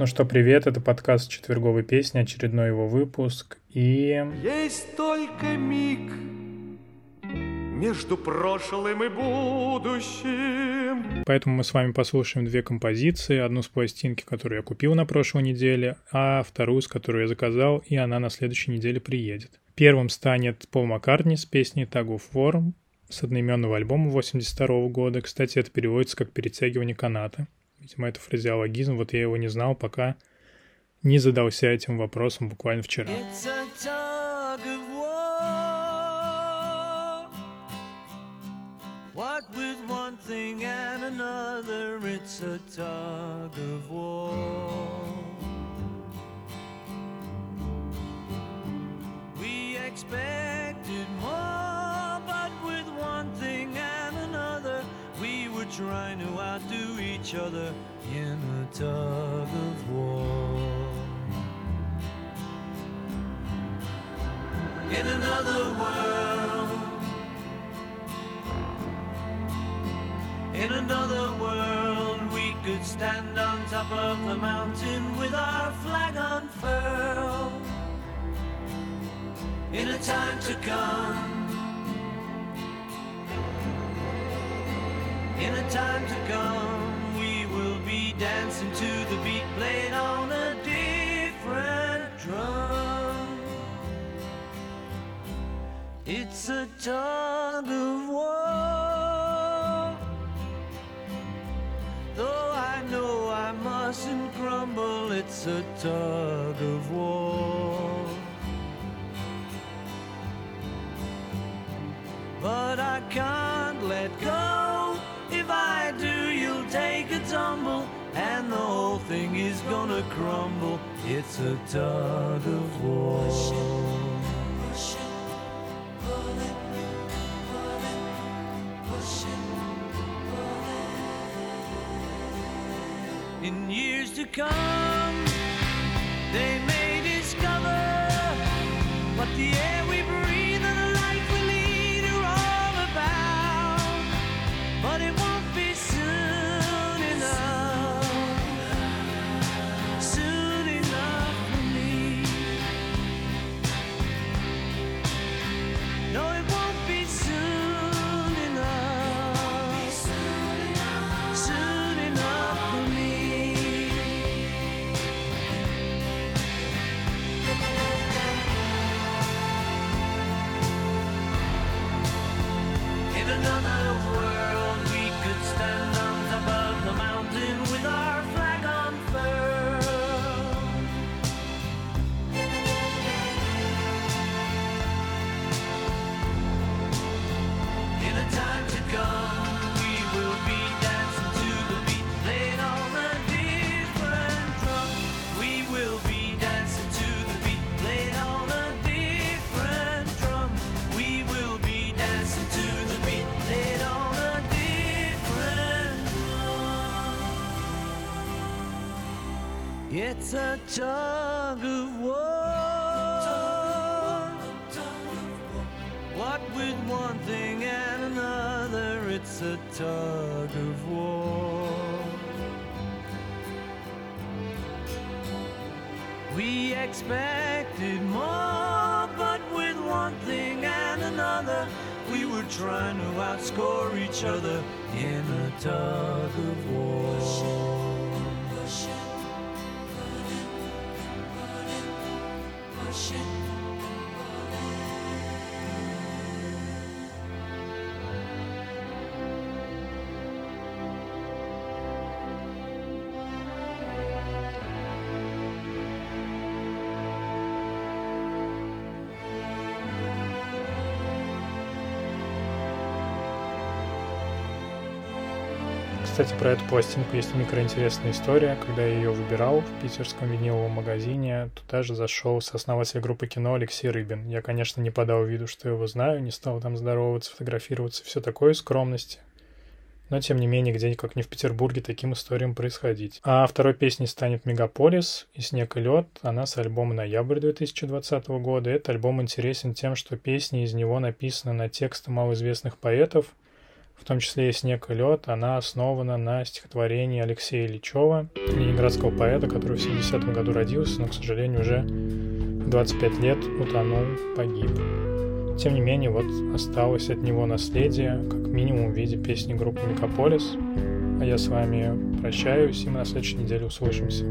Ну что, привет, это подкаст «Четверговой песни», очередной его выпуск, и... Есть только миг между прошлым и будущим. Поэтому мы с вами послушаем две композиции. Одну с пластинки, которую я купил на прошлой неделе, а вторую, с которой я заказал, и она на следующей неделе приедет. Первым станет Пол Маккартни с песней Tag of War с одноименного альбома 82 года. Кстати, это переводится как «перетягивание каната». Видимо, это фразеологизм, вот я его не знал, пока не задался этим вопросом буквально вчера. More, but with one thing and another, we were trying to each other in a tug of war. In another world, in another world, we could stand on top of the mountain with our flag unfurled. In a time to come, in a time to come, dancing to the beat played on a different drum. It's a tug of war. Though I know I mustn't grumble, it's a tug of war. But I can't let go. If I do, you'll take a tumble, and the whole thing is gonna crumble. It's a tug of war. In years to come, they may discover what the air It's a tug of war. What with one thing and another, it's a tug of war. We expected more, but with one thing and another, we were trying to outscore each other in a tug of war. worship. Кстати, про эту пластинку есть микроинтересная история. Когда я ее выбирал в питерском виниловом магазине, туда же зашел сооснователь группы кино Алексей Рыбин. Я, конечно, не подал виду, что его знаю, не стал там здороваться, фотографироваться, все такое, скромности. Но, тем не менее, где как не в Петербурге таким историям происходить. А второй песней станет «Мегаполис» и «Снег и лед». Она с альбома «Ноябрь» 2020 года. Этот альбом интересен тем, что песни из него написаны на тексты малоизвестных поэтов, в том числе и «Снег и лед», она основана на стихотворении Алексея Ильичева, ленинградского поэта, который в 70 году родился, но, к сожалению, уже в 25 лет утонул, погиб. Тем не менее, вот осталось от него наследие, как минимум в виде песни группы «Мегаполис». А я с вами прощаюсь, и мы на следующей неделе услышимся.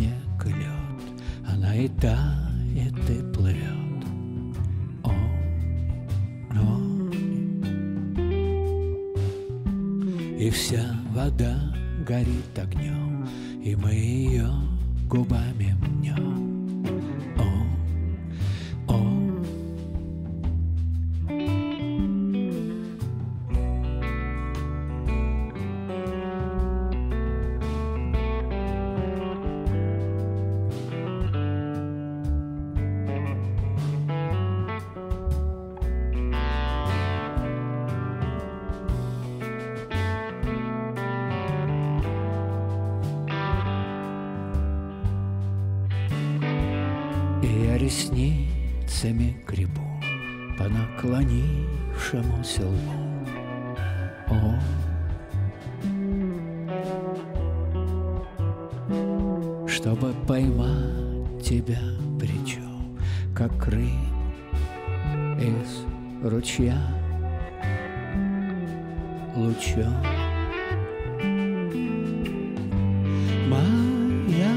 снег и лед, она и тает, и плывет. О, о. И вся вода горит огнем, и мы ее губами мнем. Ресницами грибу По наклонившемуся лбу. О, чтобы поймать тебя причем, как рыб из ручья лучом. Моя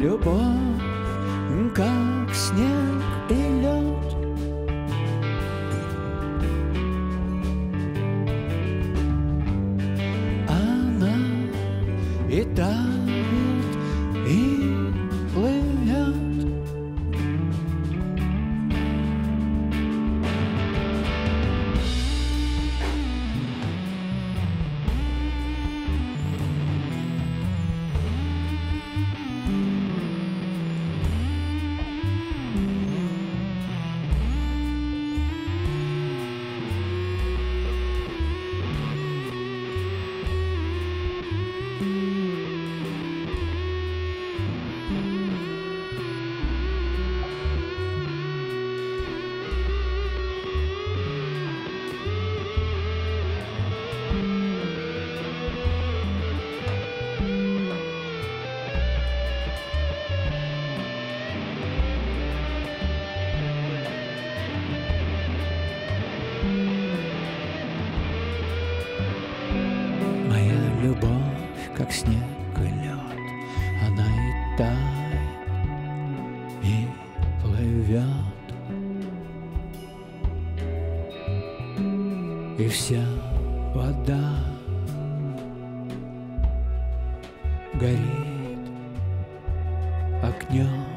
любовь, как снег и лед, она и тает, и плывет. И вся вода горит огнем.